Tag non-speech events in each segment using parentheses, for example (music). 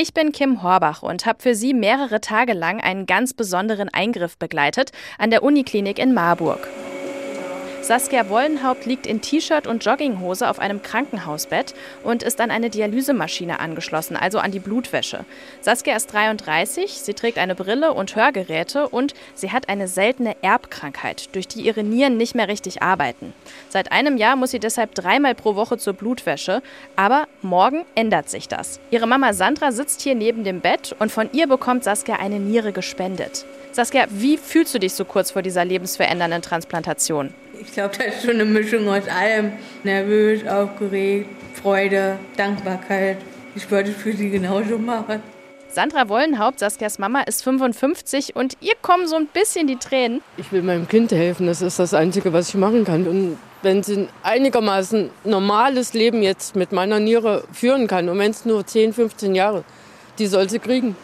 Ich bin Kim Horbach und habe für Sie mehrere Tage lang einen ganz besonderen Eingriff begleitet an der Uniklinik in Marburg. Saskia Wollenhaupt liegt in T-Shirt und Jogginghose auf einem Krankenhausbett und ist an eine Dialysemaschine angeschlossen, also an die Blutwäsche. Saskia ist 33, sie trägt eine Brille und Hörgeräte und sie hat eine seltene Erbkrankheit, durch die ihre Nieren nicht mehr richtig arbeiten. Seit einem Jahr muss sie deshalb dreimal pro Woche zur Blutwäsche, aber morgen ändert sich das. Ihre Mama Sandra sitzt hier neben dem Bett und von ihr bekommt Saskia eine Niere gespendet. Saskia, wie fühlst du dich so kurz vor dieser lebensverändernden Transplantation? Ich glaube, das ist schon eine Mischung aus allem. Nervös, aufgeregt, Freude, Dankbarkeit. Ich würde es für sie genauso machen. Sandra Wollenhaupt, Saskias Mama, ist 55 und ihr kommen so ein bisschen die Tränen. Ich will meinem Kind helfen, das ist das Einzige, was ich machen kann. Und wenn sie ein einigermaßen normales Leben jetzt mit meiner Niere führen kann, und wenn es nur 10, 15 Jahre, die soll sie kriegen.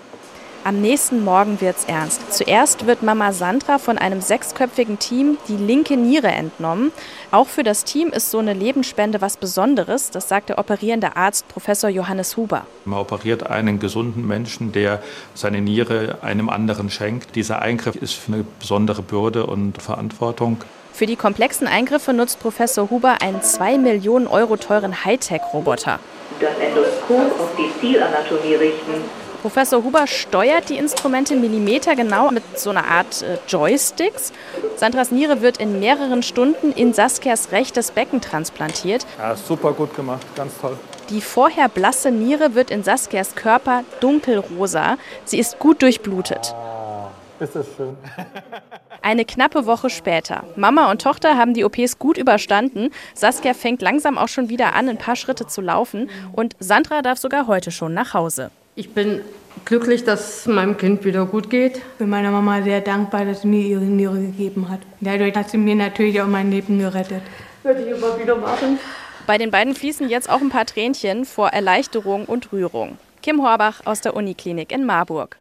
Am nächsten Morgen wird's ernst. Zuerst wird Mama Sandra von einem sechsköpfigen Team die linke Niere entnommen. Auch für das Team ist so eine Lebensspende was Besonderes, das sagt der operierende Arzt Professor Johannes Huber. Man operiert einen gesunden Menschen, der seine Niere einem anderen schenkt. Dieser Eingriff ist eine besondere Bürde und Verantwortung. Für die komplexen Eingriffe nutzt Professor Huber einen 2 Millionen Euro teuren Hightech-Roboter. Das Endoskop auf die Zielanatomie richten Professor Huber steuert die Instrumente millimetergenau mit so einer Art äh, Joysticks. Sandras Niere wird in mehreren Stunden in Saskias rechtes Becken transplantiert. Ja, super gut gemacht, ganz toll. Die vorher blasse Niere wird in Saskias Körper dunkelrosa. Sie ist gut durchblutet. Oh, ist das schön. (laughs) Eine knappe Woche später. Mama und Tochter haben die OPs gut überstanden. Saskia fängt langsam auch schon wieder an, ein paar Schritte zu laufen. Und Sandra darf sogar heute schon nach Hause. Ich bin glücklich, dass es meinem Kind wieder gut geht. Ich bin meiner Mama sehr dankbar, dass sie mir ihre Niere gegeben hat. Dadurch hat sie mir natürlich auch mein Leben gerettet. Würde ich immer wieder machen. Bei den beiden fließen jetzt auch ein paar Tränchen vor Erleichterung und Rührung. Kim Horbach aus der Uniklinik in Marburg.